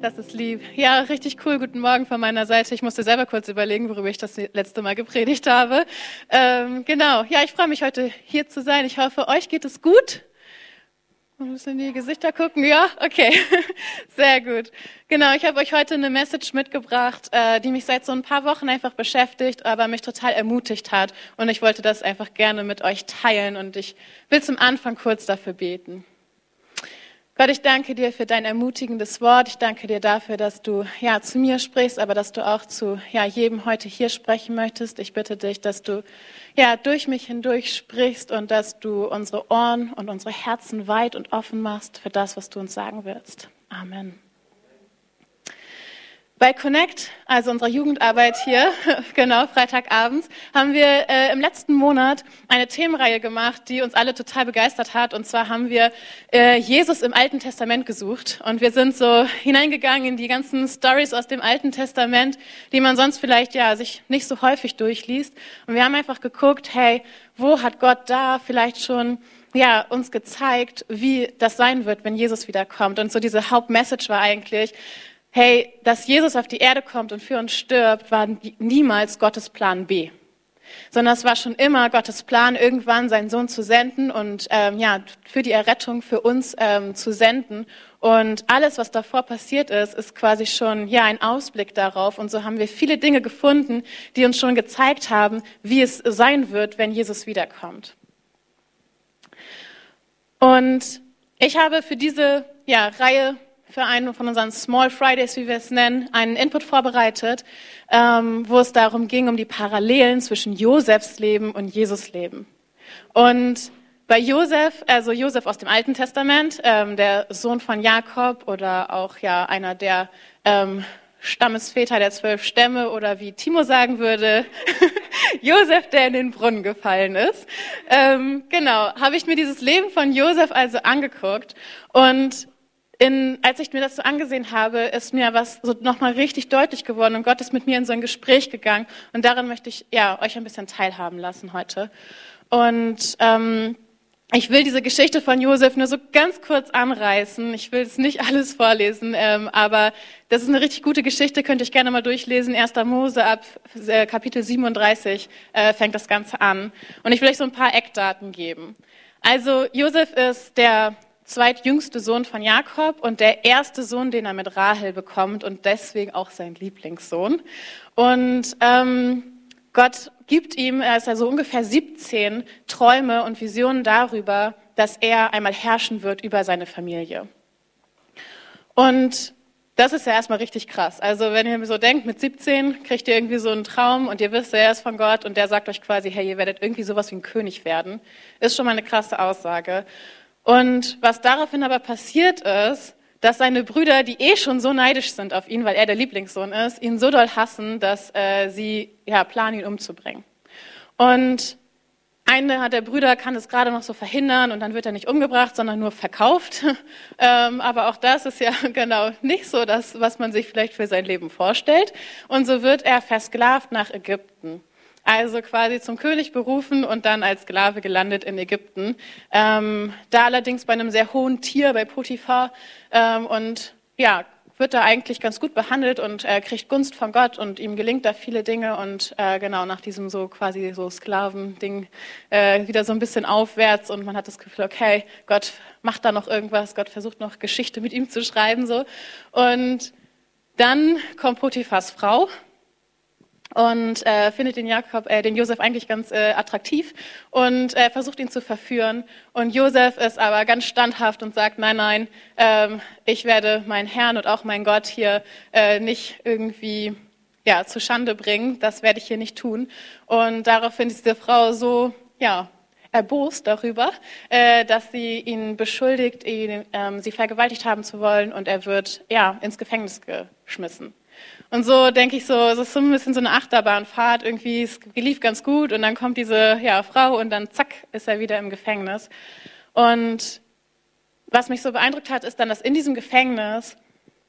Das ist lieb. Ja, richtig cool. Guten Morgen von meiner Seite. Ich musste selber kurz überlegen, worüber ich das letzte Mal gepredigt habe. Ähm, genau. Ja, ich freue mich heute hier zu sein. Ich hoffe, euch geht es gut. Man muss in die Gesichter gucken. Ja, okay. Sehr gut. Genau, ich habe euch heute eine Message mitgebracht, äh, die mich seit so ein paar Wochen einfach beschäftigt, aber mich total ermutigt hat. Und ich wollte das einfach gerne mit euch teilen. Und ich will zum Anfang kurz dafür beten. Gott, ich danke dir für dein ermutigendes Wort. Ich danke dir dafür, dass du ja zu mir sprichst, aber dass du auch zu ja jedem heute hier sprechen möchtest. Ich bitte dich, dass du ja durch mich hindurch sprichst und dass du unsere Ohren und unsere Herzen weit und offen machst für das, was du uns sagen willst. Amen. Bei Connect, also unserer Jugendarbeit hier, genau, Freitagabends, haben wir äh, im letzten Monat eine Themenreihe gemacht, die uns alle total begeistert hat. Und zwar haben wir äh, Jesus im Alten Testament gesucht. Und wir sind so hineingegangen in die ganzen Stories aus dem Alten Testament, die man sonst vielleicht ja sich nicht so häufig durchliest. Und wir haben einfach geguckt, hey, wo hat Gott da vielleicht schon ja, uns gezeigt, wie das sein wird, wenn Jesus wiederkommt. Und so diese Hauptmessage war eigentlich, hey, dass Jesus auf die Erde kommt und für uns stirbt, war niemals Gottes Plan B. Sondern es war schon immer Gottes Plan, irgendwann seinen Sohn zu senden und ähm, ja, für die Errettung für uns ähm, zu senden. Und alles, was davor passiert ist, ist quasi schon ja ein Ausblick darauf. Und so haben wir viele Dinge gefunden, die uns schon gezeigt haben, wie es sein wird, wenn Jesus wiederkommt. Und ich habe für diese ja, Reihe für einen von unseren Small Fridays, wie wir es nennen, einen Input vorbereitet, ähm, wo es darum ging, um die Parallelen zwischen Josefs Leben und Jesus Leben. Und bei Josef, also Josef aus dem Alten Testament, ähm, der Sohn von Jakob oder auch ja einer der ähm, Stammesväter der zwölf Stämme oder wie Timo sagen würde, Josef, der in den Brunnen gefallen ist. Ähm, genau, habe ich mir dieses Leben von Josef also angeguckt und in, als ich mir das so angesehen habe, ist mir was so nochmal richtig deutlich geworden und Gott ist mit mir in so ein Gespräch gegangen und daran möchte ich ja euch ein bisschen teilhaben lassen heute. Und ähm, ich will diese Geschichte von Josef nur so ganz kurz anreißen. Ich will es nicht alles vorlesen, ähm, aber das ist eine richtig gute Geschichte, könnt ihr gerne mal durchlesen. 1. Mose ab äh, Kapitel 37 äh, fängt das Ganze an. Und ich will euch so ein paar Eckdaten geben. Also Josef ist der zweitjüngste Sohn von Jakob und der erste Sohn, den er mit Rahel bekommt und deswegen auch sein Lieblingssohn. Und ähm, Gott gibt ihm, er ist also ungefähr 17, Träume und Visionen darüber, dass er einmal herrschen wird über seine Familie. Und das ist ja erstmal richtig krass. Also wenn ihr so denkt, mit 17 kriegt ihr irgendwie so einen Traum und ihr wisst, er ist von Gott und der sagt euch quasi, hey, ihr werdet irgendwie sowas wie ein König werden, ist schon mal eine krasse Aussage. Und was daraufhin aber passiert ist, dass seine Brüder, die eh schon so neidisch sind auf ihn, weil er der Lieblingssohn ist, ihn so doll hassen, dass äh, sie ja, planen, ihn umzubringen. Und eine der Brüder kann es gerade noch so verhindern und dann wird er nicht umgebracht, sondern nur verkauft. ähm, aber auch das ist ja genau nicht so das, was man sich vielleicht für sein Leben vorstellt. Und so wird er versklavt nach Ägypten also quasi zum König berufen und dann als Sklave gelandet in Ägypten. Ähm, da allerdings bei einem sehr hohen Tier, bei Potiphar. Ähm, und ja, wird da eigentlich ganz gut behandelt und er kriegt Gunst von Gott und ihm gelingt da viele Dinge und äh, genau nach diesem so quasi so Sklavending äh, wieder so ein bisschen aufwärts und man hat das Gefühl, okay, Gott macht da noch irgendwas, Gott versucht noch Geschichte mit ihm zu schreiben so und dann kommt Potiphas Frau und äh, findet den Jakob, äh, den Josef eigentlich ganz äh, attraktiv und äh, versucht ihn zu verführen. Und Josef ist aber ganz standhaft und sagt: Nein, nein, ähm, ich werde meinen Herrn und auch meinen Gott hier äh, nicht irgendwie ja zu Schande bringen. Das werde ich hier nicht tun. Und daraufhin ist diese Frau so ja erbost darüber, äh, dass sie ihn beschuldigt, ihn, ähm, sie vergewaltigt haben zu wollen, und er wird ja ins Gefängnis geschmissen. Und so denke ich so, es ist so ein bisschen so eine Achterbahnfahrt. Irgendwie, es lief ganz gut und dann kommt diese ja, Frau und dann zack, ist er wieder im Gefängnis. Und was mich so beeindruckt hat, ist dann, dass in diesem Gefängnis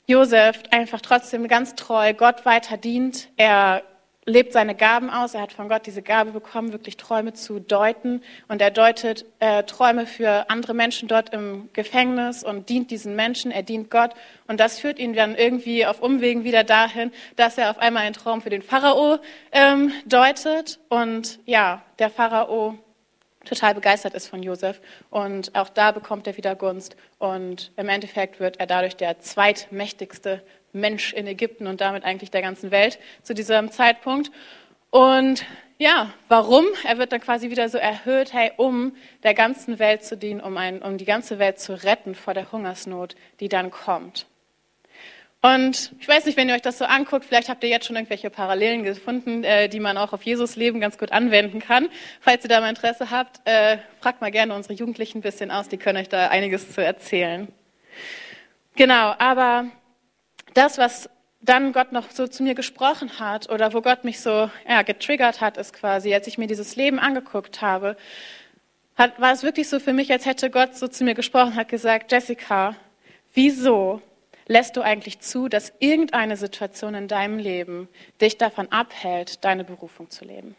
Josef einfach trotzdem ganz treu Gott weiter dient. Er lebt seine Gaben aus. Er hat von Gott diese Gabe bekommen, wirklich Träume zu deuten. Und er deutet äh, Träume für andere Menschen dort im Gefängnis und dient diesen Menschen. Er dient Gott. Und das führt ihn dann irgendwie auf Umwegen wieder dahin, dass er auf einmal einen Traum für den Pharao ähm, deutet. Und ja, der Pharao total begeistert ist von Josef. Und auch da bekommt er wieder Gunst. Und im Endeffekt wird er dadurch der zweitmächtigste Mensch in Ägypten und damit eigentlich der ganzen Welt zu diesem Zeitpunkt. Und ja, warum? Er wird dann quasi wieder so erhöht, hey, um der ganzen Welt zu dienen, um, ein, um die ganze Welt zu retten vor der Hungersnot, die dann kommt. Und ich weiß nicht, wenn ihr euch das so anguckt, vielleicht habt ihr jetzt schon irgendwelche Parallelen gefunden, äh, die man auch auf Jesus Leben ganz gut anwenden kann. Falls ihr da mal Interesse habt, äh, fragt mal gerne unsere Jugendlichen ein bisschen aus, die können euch da einiges zu erzählen. Genau, aber das, was dann Gott noch so zu mir gesprochen hat oder wo Gott mich so ja, getriggert hat, ist quasi, als ich mir dieses Leben angeguckt habe, hat, war es wirklich so für mich, als hätte Gott so zu mir gesprochen, hat gesagt, Jessica, wieso lässt du eigentlich zu, dass irgendeine Situation in deinem Leben dich davon abhält, deine Berufung zu leben?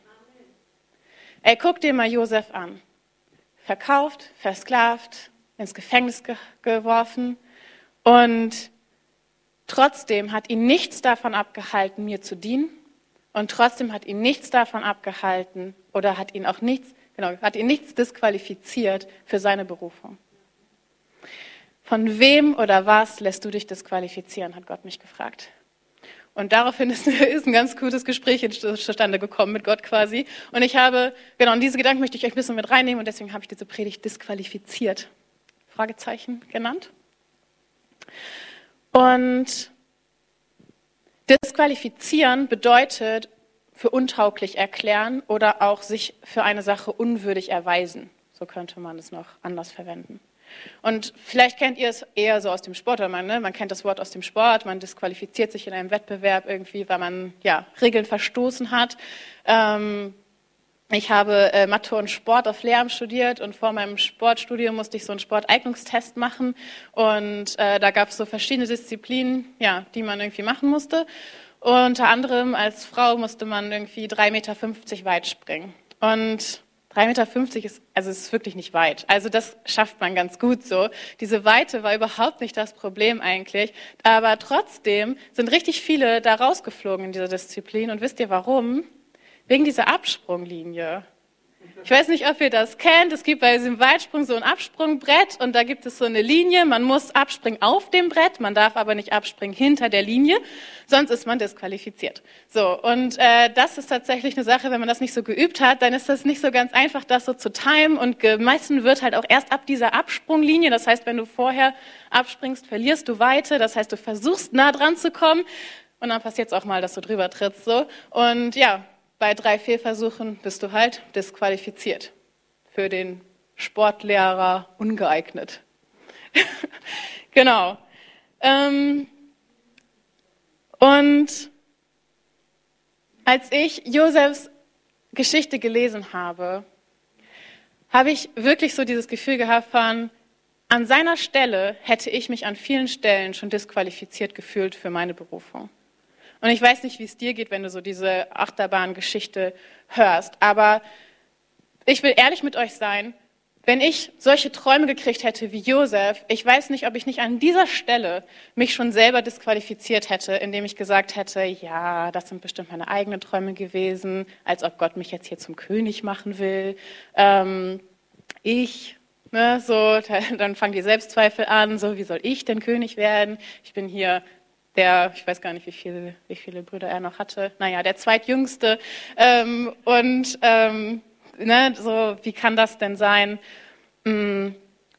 Ey, guck dir mal Josef an. Verkauft, versklavt, ins Gefängnis ge geworfen und trotzdem hat ihn nichts davon abgehalten, mir zu dienen und trotzdem hat ihn nichts davon abgehalten oder hat ihn auch nichts, genau, hat ihn nichts disqualifiziert für seine Berufung. Von wem oder was lässt du dich disqualifizieren, hat Gott mich gefragt. Und daraufhin ist, ist ein ganz gutes Gespräch zustande gekommen mit Gott quasi. Und ich habe, genau, und diese Gedanken möchte ich euch ein bisschen mit reinnehmen und deswegen habe ich diese Predigt disqualifiziert, Fragezeichen genannt. Und disqualifizieren bedeutet für untauglich erklären oder auch sich für eine Sache unwürdig erweisen. So könnte man es noch anders verwenden. Und vielleicht kennt ihr es eher so aus dem Sport, man, ne, man kennt das Wort aus dem Sport, man disqualifiziert sich in einem Wettbewerb irgendwie, weil man ja, Regeln verstoßen hat. Ähm, ich habe äh, Mathe und Sport auf Lehramt studiert und vor meinem Sportstudium musste ich so einen Sporteignungstest machen und äh, da gab es so verschiedene Disziplinen, ja, die man irgendwie machen musste. unter anderem als Frau musste man irgendwie 3,50 Meter weit springen. Und 3,50 Meter ist, also ist wirklich nicht weit. Also das schafft man ganz gut so. Diese Weite war überhaupt nicht das Problem eigentlich. Aber trotzdem sind richtig viele da rausgeflogen in dieser Disziplin. Und wisst ihr warum? Wegen dieser Absprunglinie. Ich weiß nicht, ob ihr das kennt. Es gibt bei diesem Weitsprung so ein Absprungbrett und da gibt es so eine Linie. Man muss abspringen auf dem Brett, man darf aber nicht abspringen hinter der Linie, sonst ist man disqualifiziert. So, und äh, das ist tatsächlich eine Sache, wenn man das nicht so geübt hat, dann ist das nicht so ganz einfach, das so zu timen und gemessen wird halt auch erst ab dieser Absprunglinie. Das heißt, wenn du vorher abspringst, verlierst du Weite. Das heißt, du versuchst nah dran zu kommen und dann passiert es auch mal, dass du drüber trittst. So. Und ja, bei drei Fehlversuchen bist du halt disqualifiziert. Für den Sportlehrer ungeeignet. genau. Ähm, und als ich Josefs Geschichte gelesen habe, habe ich wirklich so dieses Gefühl gehabt von, an seiner Stelle hätte ich mich an vielen Stellen schon disqualifiziert gefühlt für meine Berufung. Und ich weiß nicht, wie es dir geht, wenn du so diese Achterbahngeschichte hörst. Aber ich will ehrlich mit euch sein. Wenn ich solche Träume gekriegt hätte wie Josef, ich weiß nicht, ob ich nicht an dieser Stelle mich schon selber disqualifiziert hätte, indem ich gesagt hätte, ja, das sind bestimmt meine eigenen Träume gewesen, als ob Gott mich jetzt hier zum König machen will. Ähm, ich, ne, so, dann fangen die Selbstzweifel an, so, wie soll ich denn König werden? Ich bin hier der, ich weiß gar nicht, wie viele, wie viele Brüder er noch hatte, naja, der zweitjüngste. Ähm, und ähm, ne, so, wie kann das denn sein? Mm,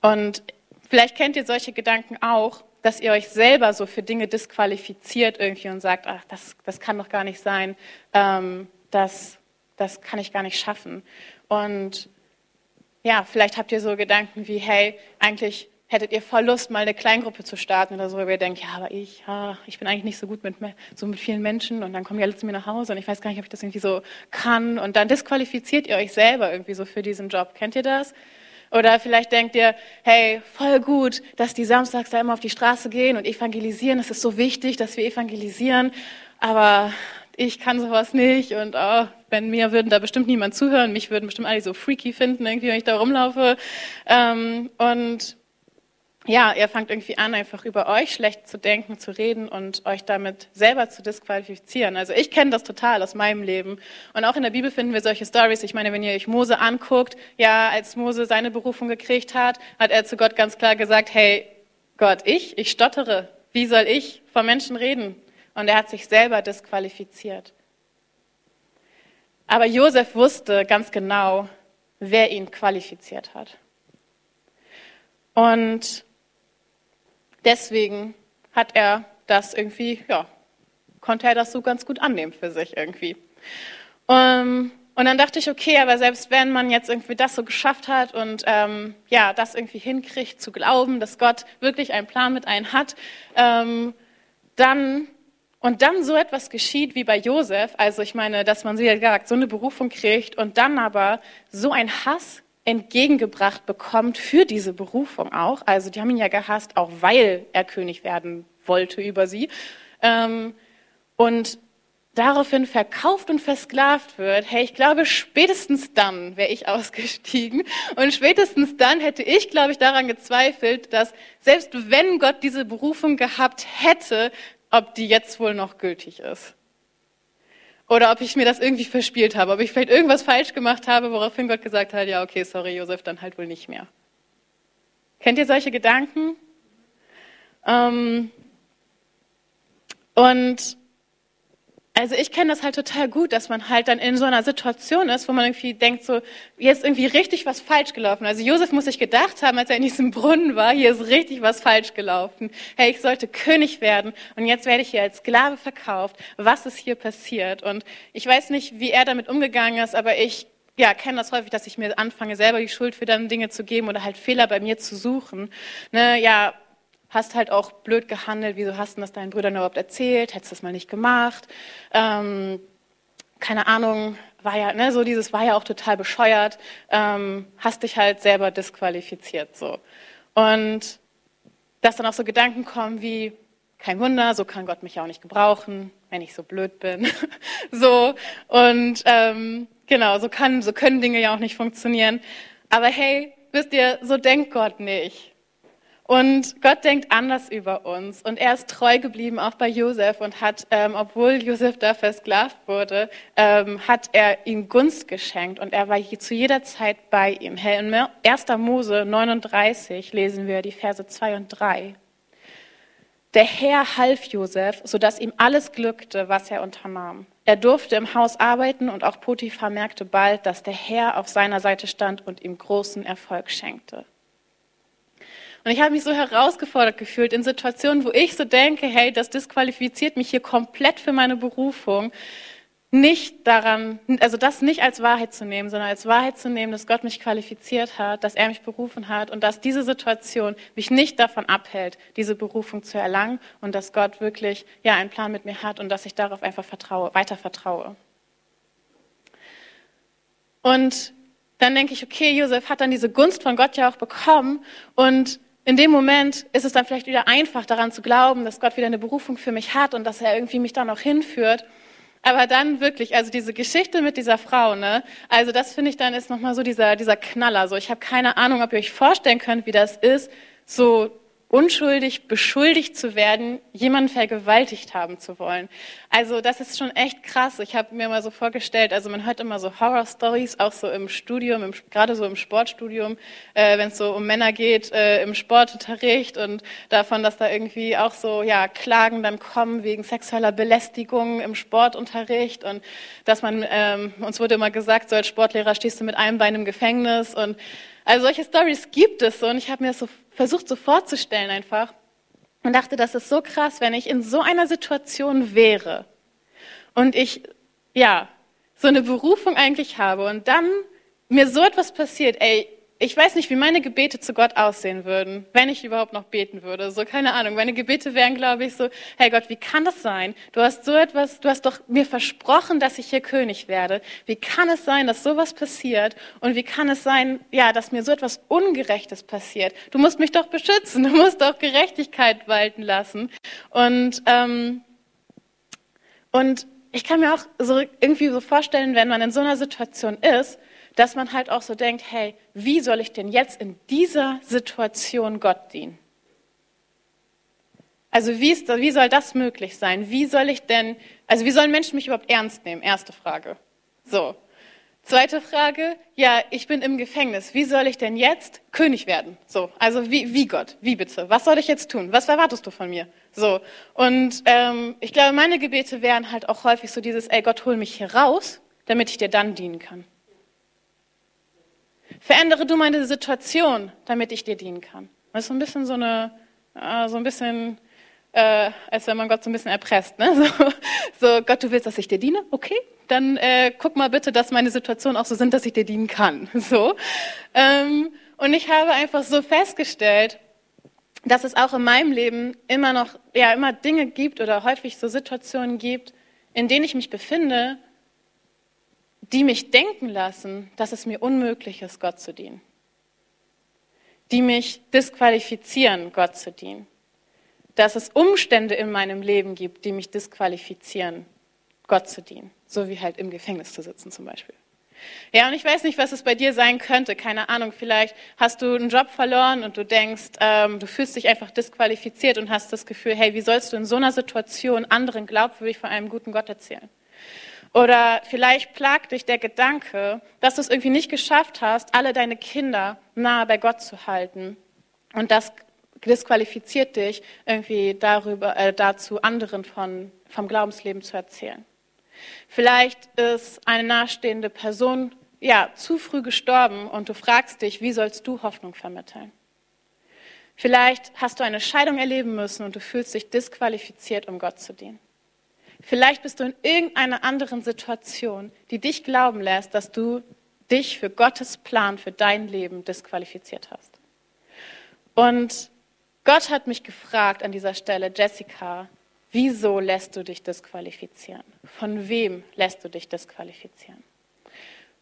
und vielleicht kennt ihr solche Gedanken auch, dass ihr euch selber so für Dinge disqualifiziert irgendwie und sagt, ach, das, das kann doch gar nicht sein, ähm, das, das kann ich gar nicht schaffen. Und ja, vielleicht habt ihr so Gedanken wie, hey, eigentlich hättet ihr voll Lust, mal eine Kleingruppe zu starten oder so, wo ihr denkt, ja, aber ich, ja, ich bin eigentlich nicht so gut mit, so mit vielen Menschen und dann kommen die alle zu mir nach Hause und ich weiß gar nicht, ob ich das irgendwie so kann und dann disqualifiziert ihr euch selber irgendwie so für diesen Job. Kennt ihr das? Oder vielleicht denkt ihr, hey, voll gut, dass die samstags da immer auf die Straße gehen und evangelisieren. Es ist so wichtig, dass wir evangelisieren. Aber ich kann sowas nicht und oh, wenn mir würden da bestimmt niemand zuhören, mich würden bestimmt alle so freaky finden, irgendwie, wenn ich da rumlaufe. Ähm, und ja, ihr fangt irgendwie an, einfach über euch schlecht zu denken, zu reden und euch damit selber zu disqualifizieren. Also ich kenne das total aus meinem Leben. Und auch in der Bibel finden wir solche Stories. Ich meine, wenn ihr euch Mose anguckt, ja, als Mose seine Berufung gekriegt hat, hat er zu Gott ganz klar gesagt, hey, Gott, ich, ich stottere. Wie soll ich vor Menschen reden? Und er hat sich selber disqualifiziert. Aber Josef wusste ganz genau, wer ihn qualifiziert hat. Und deswegen hat er das irgendwie, ja, konnte er das so ganz gut annehmen für sich irgendwie. Um, ähm, und dann dachte ich, okay, aber selbst wenn man jetzt irgendwie das so geschafft hat und ähm, ja, das irgendwie hinkriegt, zu glauben, dass Gott wirklich einen Plan mit einem hat, ähm, dann und dann so etwas geschieht wie bei Josef, also ich meine, dass man, wie gesagt, so eine Berufung kriegt und dann aber so ein Hass entgegengebracht bekommt für diese Berufung auch. Also die haben ihn ja gehasst, auch weil er König werden wollte über sie. Ähm, und daraufhin verkauft und versklavt wird, hey, ich glaube, spätestens dann wäre ich ausgestiegen. Und spätestens dann hätte ich, glaube ich, daran gezweifelt, dass selbst wenn Gott diese Berufung gehabt hätte, ob die jetzt wohl noch gültig ist. Oder ob ich mir das irgendwie verspielt habe, ob ich vielleicht irgendwas falsch gemacht habe, woraufhin Gott gesagt hat, ja, okay, sorry, Josef, dann halt wohl nicht mehr. Kennt ihr solche Gedanken? Ähm, und also ich kenne das halt total gut, dass man halt dann in so einer Situation ist, wo man irgendwie denkt, so, hier ist irgendwie richtig was falsch gelaufen. Also Josef muss sich gedacht haben, als er in diesem Brunnen war, hier ist richtig was falsch gelaufen. Hey, ich sollte König werden und jetzt werde ich hier als Sklave verkauft. Was ist hier passiert? Und ich weiß nicht, wie er damit umgegangen ist, aber ich ja, kenne das häufig, dass ich mir anfange, selber die Schuld für dann Dinge zu geben oder halt Fehler bei mir zu suchen. Ne, ja, hast halt auch blöd gehandelt, wieso hast du das deinen Brüdern überhaupt erzählt, hättest du das mal nicht gemacht, ähm, keine Ahnung, war ja, ne, so dieses war ja auch total bescheuert, ähm, hast dich halt selber disqualifiziert, so. Und dass dann auch so Gedanken kommen wie, kein Wunder, so kann Gott mich ja auch nicht gebrauchen, wenn ich so blöd bin, so, und, ähm, genau, so kann, so können Dinge ja auch nicht funktionieren. Aber hey, wisst ihr, so denkt Gott nicht. Und Gott denkt anders über uns. Und er ist treu geblieben, auch bei Josef, und hat, ähm, obwohl Josef da versklavt wurde, ähm, hat er ihm Gunst geschenkt. Und er war zu jeder Zeit bei ihm. In 1. Mose 39 lesen wir die Verse 2 und 3. Der Herr half Josef, sodass ihm alles glückte, was er unternahm. Er durfte im Haus arbeiten und auch Potiphar merkte bald, dass der Herr auf seiner Seite stand und ihm großen Erfolg schenkte. Und ich habe mich so herausgefordert gefühlt in Situationen, wo ich so denke, hey, das disqualifiziert mich hier komplett für meine Berufung, nicht daran, also das nicht als Wahrheit zu nehmen, sondern als Wahrheit zu nehmen, dass Gott mich qualifiziert hat, dass er mich berufen hat und dass diese Situation mich nicht davon abhält, diese Berufung zu erlangen und dass Gott wirklich ja einen Plan mit mir hat und dass ich darauf einfach vertraue, weiter vertraue. Und dann denke ich, okay, Josef hat dann diese Gunst von Gott ja auch bekommen und in dem Moment ist es dann vielleicht wieder einfach daran zu glauben, dass Gott wieder eine Berufung für mich hat und dass er irgendwie mich dann auch hinführt. Aber dann wirklich, also diese Geschichte mit dieser Frau, ne? Also das finde ich dann ist nochmal so dieser, dieser Knaller. So, ich habe keine Ahnung, ob ihr euch vorstellen könnt, wie das ist, so unschuldig beschuldigt zu werden, jemanden vergewaltigt haben zu wollen. Also das ist schon echt krass. Ich habe mir mal so vorgestellt, also man hört immer so Horror-Stories, auch so im Studium, im, gerade so im Sportstudium, äh, wenn es so um Männer geht, äh, im Sportunterricht und davon, dass da irgendwie auch so ja Klagen dann kommen wegen sexueller Belästigung im Sportunterricht und dass man, ähm, uns wurde immer gesagt, so als Sportlehrer stehst du mit einem Bein im Gefängnis und also solche Stories gibt es so und ich habe mir das so versucht so vorzustellen einfach und dachte, das ist so krass, wenn ich in so einer Situation wäre und ich, ja, so eine Berufung eigentlich habe und dann mir so etwas passiert, ey, ich weiß nicht, wie meine Gebete zu Gott aussehen würden, wenn ich überhaupt noch beten würde. So, keine Ahnung. Meine Gebete wären, glaube ich, so, hey Gott, wie kann das sein? Du hast so etwas, du hast doch mir versprochen, dass ich hier König werde. Wie kann es sein, dass sowas passiert? Und wie kann es sein, ja, dass mir so etwas Ungerechtes passiert? Du musst mich doch beschützen. Du musst doch Gerechtigkeit walten lassen. Und, ähm, und ich kann mir auch so irgendwie so vorstellen, wenn man in so einer Situation ist, dass man halt auch so denkt, hey, wie soll ich denn jetzt in dieser Situation Gott dienen? Also wie, ist, wie soll das möglich sein? Wie soll ich denn, also wie sollen Menschen mich überhaupt ernst nehmen? Erste Frage. So. Zweite Frage, ja, ich bin im Gefängnis. Wie soll ich denn jetzt König werden? So, also wie, wie Gott? Wie bitte? Was soll ich jetzt tun? Was erwartest du von mir? So, und ähm, ich glaube, meine Gebete wären halt auch häufig so dieses, ey Gott, hol mich hier raus, damit ich dir dann dienen kann. Verändere du meine Situation, damit ich dir dienen kann. Das ist so ein bisschen so eine, äh, so ein bisschen äh, als wenn man Gott so ein bisschen erpresst. Ne? So, so, Gott, du willst, dass ich dir diene? Okay, dann äh, guck mal bitte, dass meine Situationen auch so sind, dass ich dir dienen kann. So. Ähm, und ich habe einfach so festgestellt, dass es auch in meinem Leben immer noch, ja, immer Dinge gibt oder häufig so Situationen gibt, in denen ich mich befinde, die mich denken lassen, dass es mir unmöglich ist, Gott zu dienen. Die mich disqualifizieren, Gott zu dienen dass es Umstände in meinem Leben gibt, die mich disqualifizieren, Gott zu dienen. So wie halt im Gefängnis zu sitzen zum Beispiel. Ja, und ich weiß nicht, was es bei dir sein könnte. Keine Ahnung, vielleicht hast du einen Job verloren und du denkst, ähm, du fühlst dich einfach disqualifiziert und hast das Gefühl, hey, wie sollst du in so einer Situation anderen glaubwürdig von einem guten Gott erzählen? Oder vielleicht plagt dich der Gedanke, dass du es irgendwie nicht geschafft hast, alle deine Kinder nahe bei Gott zu halten. Und das disqualifiziert dich irgendwie darüber, äh, dazu, anderen von, vom Glaubensleben zu erzählen. Vielleicht ist eine nahestehende Person ja, zu früh gestorben und du fragst dich, wie sollst du Hoffnung vermitteln? Vielleicht hast du eine Scheidung erleben müssen und du fühlst dich disqualifiziert, um Gott zu dienen. Vielleicht bist du in irgendeiner anderen Situation, die dich glauben lässt, dass du dich für Gottes Plan für dein Leben disqualifiziert hast. Und Gott hat mich gefragt an dieser Stelle, Jessica, wieso lässt du dich disqualifizieren? Von wem lässt du dich disqualifizieren?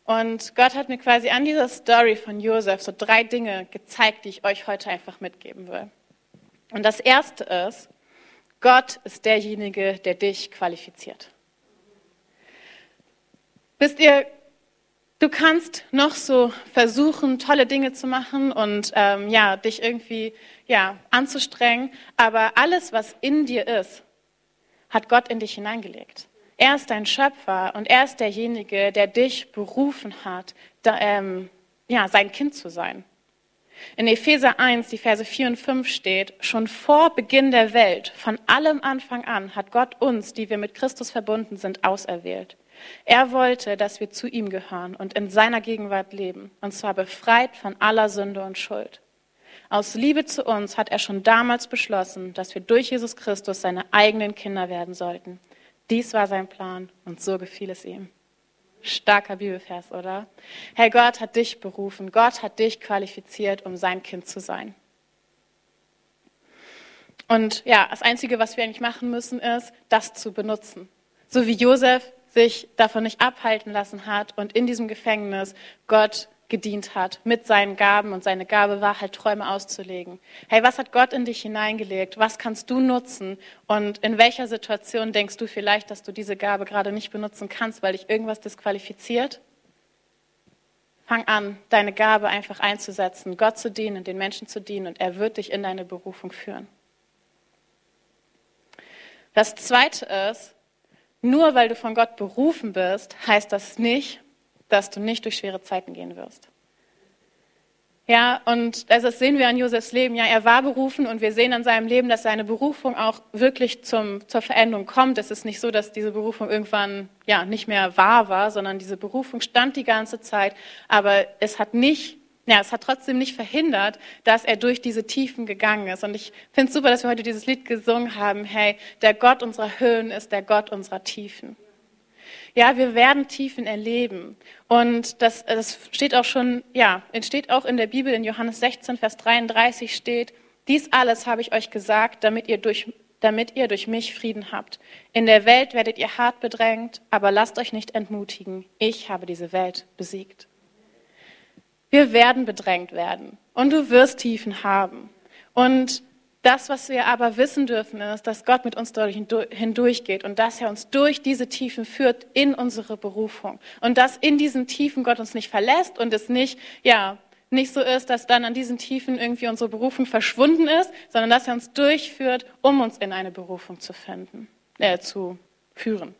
Und Gott hat mir quasi an dieser Story von Josef so drei Dinge gezeigt, die ich euch heute einfach mitgeben will. Und das erste ist, Gott ist derjenige, der dich qualifiziert. Wisst ihr, Du kannst noch so versuchen, tolle Dinge zu machen und ähm, ja, dich irgendwie ja, anzustrengen, aber alles, was in dir ist, hat Gott in dich hineingelegt. Er ist dein Schöpfer und er ist derjenige, der dich berufen hat, da, ähm, ja, sein Kind zu sein. In Epheser 1, die Verse 4 und 5 steht, schon vor Beginn der Welt, von allem Anfang an, hat Gott uns, die wir mit Christus verbunden sind, auserwählt. Er wollte, dass wir zu ihm gehören und in seiner Gegenwart leben, und zwar befreit von aller Sünde und Schuld. Aus Liebe zu uns hat er schon damals beschlossen, dass wir durch Jesus Christus seine eigenen Kinder werden sollten. Dies war sein Plan und so gefiel es ihm. Starker Bibelvers, oder? Herr Gott hat dich berufen, Gott hat dich qualifiziert, um sein Kind zu sein. Und ja, das Einzige, was wir eigentlich machen müssen, ist, das zu benutzen. So wie Josef sich davon nicht abhalten lassen hat und in diesem Gefängnis Gott gedient hat mit seinen Gaben und seine Gabe war halt Träume auszulegen. Hey, was hat Gott in dich hineingelegt? Was kannst du nutzen? Und in welcher Situation denkst du vielleicht, dass du diese Gabe gerade nicht benutzen kannst, weil dich irgendwas disqualifiziert? Fang an, deine Gabe einfach einzusetzen, Gott zu dienen, den Menschen zu dienen und er wird dich in deine Berufung führen. Das zweite ist, nur weil du von Gott berufen bist, heißt das nicht, dass du nicht durch schwere Zeiten gehen wirst. Ja, und das sehen wir an Josefs Leben. Ja, er war berufen und wir sehen an seinem Leben, dass seine Berufung auch wirklich zum, zur Veränderung kommt. Es ist nicht so, dass diese Berufung irgendwann ja nicht mehr wahr war, sondern diese Berufung stand die ganze Zeit. Aber es hat nicht ja, es hat trotzdem nicht verhindert, dass er durch diese Tiefen gegangen ist. Und ich finde es super, dass wir heute dieses Lied gesungen haben. Hey, der Gott unserer Höhen ist der Gott unserer Tiefen. Ja, wir werden Tiefen erleben. Und das, das steht auch schon, ja, entsteht auch in der Bibel in Johannes 16, Vers 33 steht, dies alles habe ich euch gesagt, damit ihr durch damit ihr durch mich Frieden habt. In der Welt werdet ihr hart bedrängt, aber lasst euch nicht entmutigen. Ich habe diese Welt besiegt. Wir werden bedrängt werden und du wirst Tiefen haben. Und Das, was wir aber wissen dürfen, ist, dass Gott mit uns hindurchgeht und dass er uns durch diese Tiefen führt in unsere Berufung. Und dass in diesen Tiefen Gott uns nicht verlässt und es nicht, ja, nicht so ist, dass dann an diesen Tiefen irgendwie unsere Berufung verschwunden ist, sondern dass er uns durchführt, um uns in eine Berufung zu finden, äh, zu führen.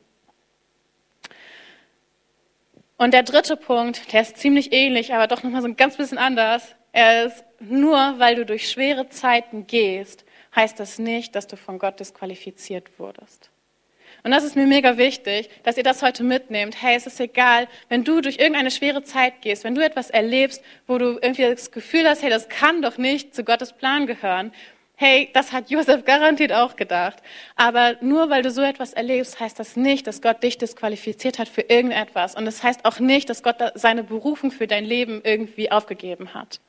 Und der dritte Punkt, der ist ziemlich ähnlich, aber doch nochmal so ein ganz bisschen anders. Er ist, nur weil du durch schwere Zeiten gehst, heißt das nicht, dass du von Gott disqualifiziert wurdest. Und das ist mir mega wichtig, dass ihr das heute mitnehmt. Hey, es ist egal, wenn du durch irgendeine schwere Zeit gehst, wenn du etwas erlebst, wo du irgendwie das Gefühl hast, hey, das kann doch nicht zu Gottes Plan gehören, Hey, das hat Josef garantiert auch gedacht. Aber nur weil du so etwas erlebst, heißt das nicht, dass Gott dich disqualifiziert hat für irgendetwas. Und das heißt auch nicht, dass Gott seine Berufung für dein Leben irgendwie aufgegeben hat.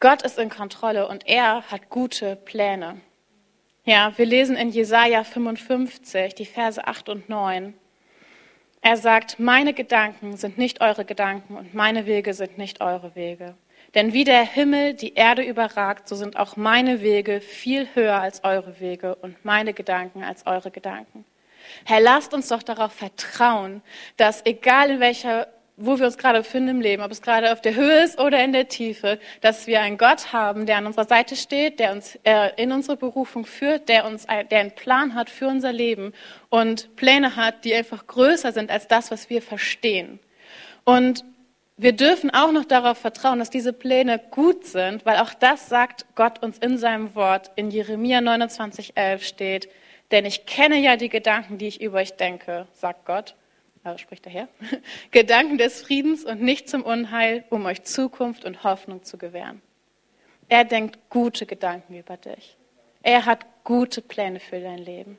Gott ist in Kontrolle und er hat gute Pläne. Ja, wir lesen in Jesaja 55, die Verse 8 und 9. Er sagt, meine Gedanken sind nicht eure Gedanken und meine Wege sind nicht eure Wege. Denn wie der Himmel die Erde überragt, so sind auch meine Wege viel höher als eure Wege und meine Gedanken als eure Gedanken. Herr, lasst uns doch darauf vertrauen, dass egal in welcher, wo wir uns gerade befinden im Leben, ob es gerade auf der Höhe ist oder in der Tiefe, dass wir einen Gott haben, der an unserer Seite steht, der uns äh, in unsere Berufung führt, der uns, der einen Plan hat für unser Leben und Pläne hat, die einfach größer sind als das, was wir verstehen. Und wir dürfen auch noch darauf vertrauen, dass diese Pläne gut sind, weil auch das sagt Gott uns in seinem Wort. In Jeremia 29,11 steht, denn ich kenne ja die Gedanken, die ich über euch denke, sagt Gott, äh, spricht er her, Gedanken des Friedens und nicht zum Unheil, um euch Zukunft und Hoffnung zu gewähren. Er denkt gute Gedanken über dich. Er hat gute Pläne für dein Leben.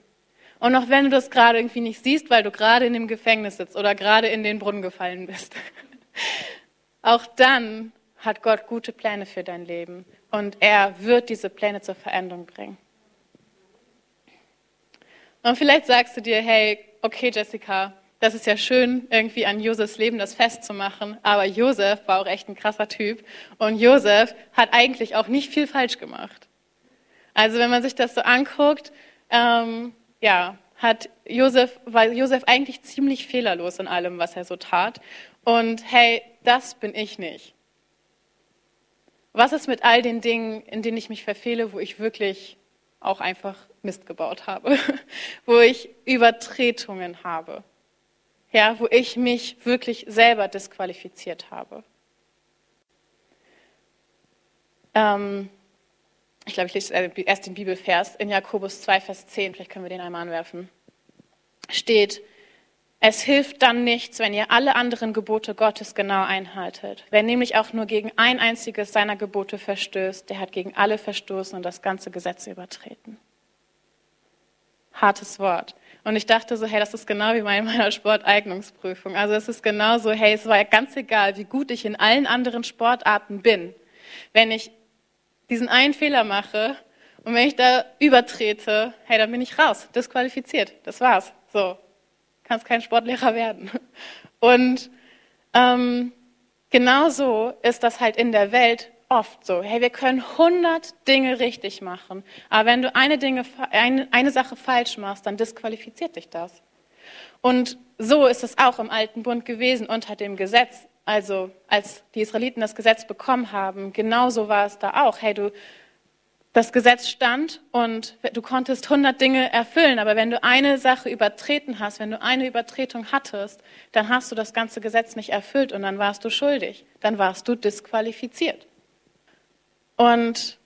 Und auch wenn du das gerade irgendwie nicht siehst, weil du gerade in dem Gefängnis sitzt oder gerade in den Brunnen gefallen bist. Auch dann hat Gott gute Pläne für dein Leben und er wird diese Pläne zur Veränderung bringen. Und vielleicht sagst du dir, hey, okay Jessica, das ist ja schön, irgendwie an Josefs Leben das festzumachen, aber Josef war auch echt ein krasser Typ und Josef hat eigentlich auch nicht viel falsch gemacht. Also wenn man sich das so anguckt, ähm, ja, hat Josef, war Josef eigentlich ziemlich fehlerlos in allem, was er so tat. Und hey, das bin ich nicht. Was ist mit all den Dingen, in denen ich mich verfehle, wo ich wirklich auch einfach Mist gebaut habe, wo ich Übertretungen habe, ja, wo ich mich wirklich selber disqualifiziert habe? Ähm, ich glaube, ich lese erst den Bibelvers in Jakobus 2, Vers 10, vielleicht können wir den einmal anwerfen. Steht, es hilft dann nichts, wenn ihr alle anderen Gebote Gottes genau einhaltet. Wer nämlich auch nur gegen ein einziges seiner Gebote verstößt, der hat gegen alle verstoßen und das ganze Gesetz übertreten. Hartes Wort. Und ich dachte so, hey, das ist genau wie bei meiner Sporteignungsprüfung. Also es ist genau so, hey, es war ganz egal, wie gut ich in allen anderen Sportarten bin. Wenn ich diesen einen Fehler mache und wenn ich da übertrete, hey, dann bin ich raus, disqualifiziert. Das war's. So, kannst kein Sportlehrer werden. Und ähm, genauso ist das halt in der Welt oft so. Hey, wir können hundert Dinge richtig machen, aber wenn du eine, Dinge, eine, eine Sache falsch machst, dann disqualifiziert dich das. Und so ist es auch im Alten Bund gewesen unter dem Gesetz. Also als die Israeliten das Gesetz bekommen haben, genauso war es da auch. Hey, du das Gesetz stand und du konntest 100 Dinge erfüllen, aber wenn du eine Sache übertreten hast, wenn du eine Übertretung hattest, dann hast du das ganze Gesetz nicht erfüllt und dann warst du schuldig, dann warst du disqualifiziert. Und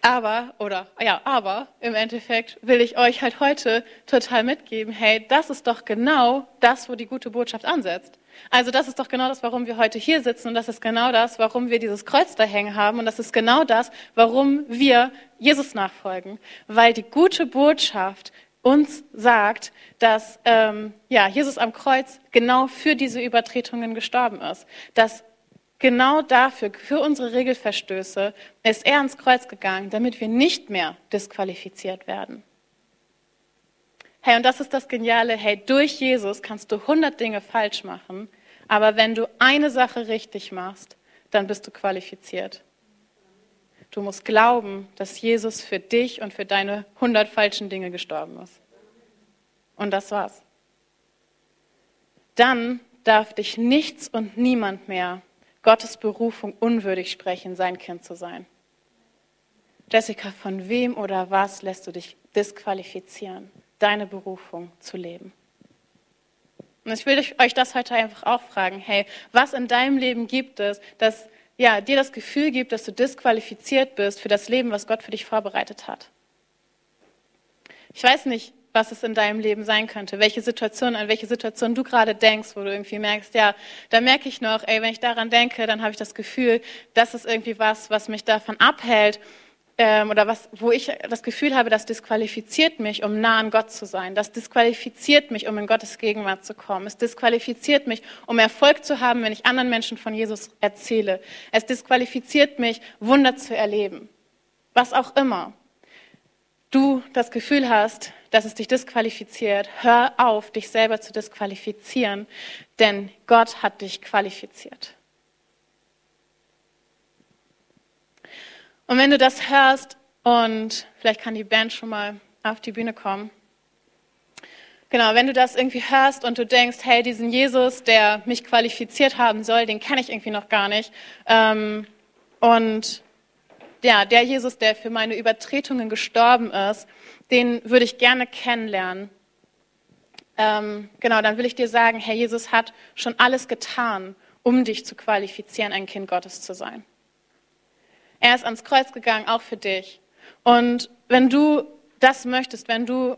aber, oder ja, aber im Endeffekt will ich euch halt heute total mitgeben, hey, das ist doch genau das, wo die gute Botschaft ansetzt. Also das ist doch genau das, warum wir heute hier sitzen und das ist genau das, warum wir dieses Kreuz da hängen haben und das ist genau das, warum wir Jesus nachfolgen, weil die gute Botschaft uns sagt, dass ähm, ja, Jesus am Kreuz genau für diese Übertretungen gestorben ist, dass genau dafür, für unsere Regelverstöße, ist er ans Kreuz gegangen, damit wir nicht mehr disqualifiziert werden. Hey, und das ist das Geniale, hey, durch Jesus kannst du hundert Dinge falsch machen, aber wenn du eine Sache richtig machst, dann bist du qualifiziert. Du musst glauben, dass Jesus für dich und für deine hundert falschen Dinge gestorben ist. Und das war's. Dann darf dich nichts und niemand mehr Gottes Berufung unwürdig sprechen, sein Kind zu sein. Jessica, von wem oder was lässt du dich disqualifizieren, deine Berufung zu leben? Und ich will euch das heute einfach auch fragen. Hey, was in deinem Leben gibt es, das ja, dir das Gefühl gibt, dass du disqualifiziert bist für das Leben, was Gott für dich vorbereitet hat? Ich weiß nicht, was es in deinem Leben sein könnte, welche Situation, an welche Situation du gerade denkst, wo du irgendwie merkst, ja, da merke ich noch, ey, wenn ich daran denke, dann habe ich das Gefühl, das ist irgendwie was, was mich davon abhält, ähm, oder was, wo ich das Gefühl habe, das disqualifiziert mich, um nah an Gott zu sein. Das disqualifiziert mich, um in Gottes Gegenwart zu kommen. Es disqualifiziert mich, um Erfolg zu haben, wenn ich anderen Menschen von Jesus erzähle. Es disqualifiziert mich, Wunder zu erleben. Was auch immer du das Gefühl hast, dass es dich disqualifiziert, hör auf, dich selber zu disqualifizieren, denn Gott hat dich qualifiziert. Und wenn du das hörst und vielleicht kann die Band schon mal auf die Bühne kommen. Genau, wenn du das irgendwie hörst und du denkst, hey, diesen Jesus, der mich qualifiziert haben soll, den kenne ich irgendwie noch gar nicht. Ähm, und ja, der Jesus, der für meine Übertretungen gestorben ist, den würde ich gerne kennenlernen. Ähm, genau, dann will ich dir sagen, Herr Jesus hat schon alles getan, um dich zu qualifizieren, ein Kind Gottes zu sein. Er ist ans Kreuz gegangen, auch für dich. Und wenn du das möchtest, wenn du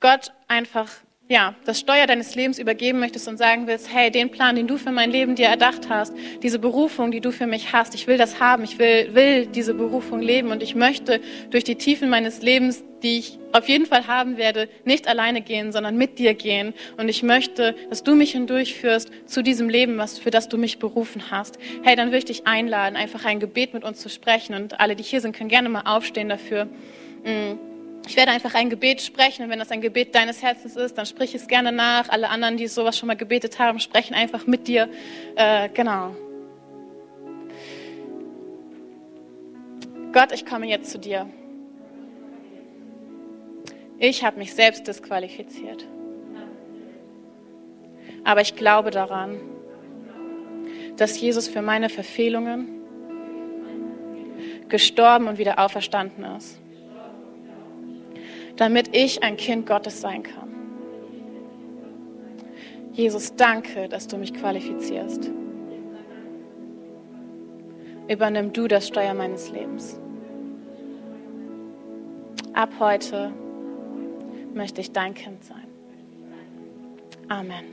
Gott einfach ja, das Steuer deines Lebens übergeben möchtest und sagen willst, hey, den Plan, den du für mein Leben dir erdacht hast, diese Berufung, die du für mich hast, ich will das haben, ich will, will diese Berufung leben und ich möchte durch die Tiefen meines Lebens, die ich auf jeden Fall haben werde, nicht alleine gehen, sondern mit dir gehen. Und ich möchte, dass du mich hindurchführst zu diesem Leben, was, für das du mich berufen hast. Hey, dann will ich dich einladen, einfach ein Gebet mit uns zu sprechen und alle, die hier sind, können gerne mal aufstehen dafür. Mm. Ich werde einfach ein Gebet sprechen und wenn das ein Gebet deines Herzens ist, dann sprich es gerne nach. Alle anderen, die sowas schon mal gebetet haben, sprechen einfach mit dir. Äh, genau. Gott, ich komme jetzt zu dir. Ich habe mich selbst disqualifiziert. Aber ich glaube daran, dass Jesus für meine Verfehlungen gestorben und wieder auferstanden ist damit ich ein Kind Gottes sein kann. Jesus, danke, dass du mich qualifizierst. Übernimm du das Steuer meines Lebens. Ab heute möchte ich dein Kind sein. Amen.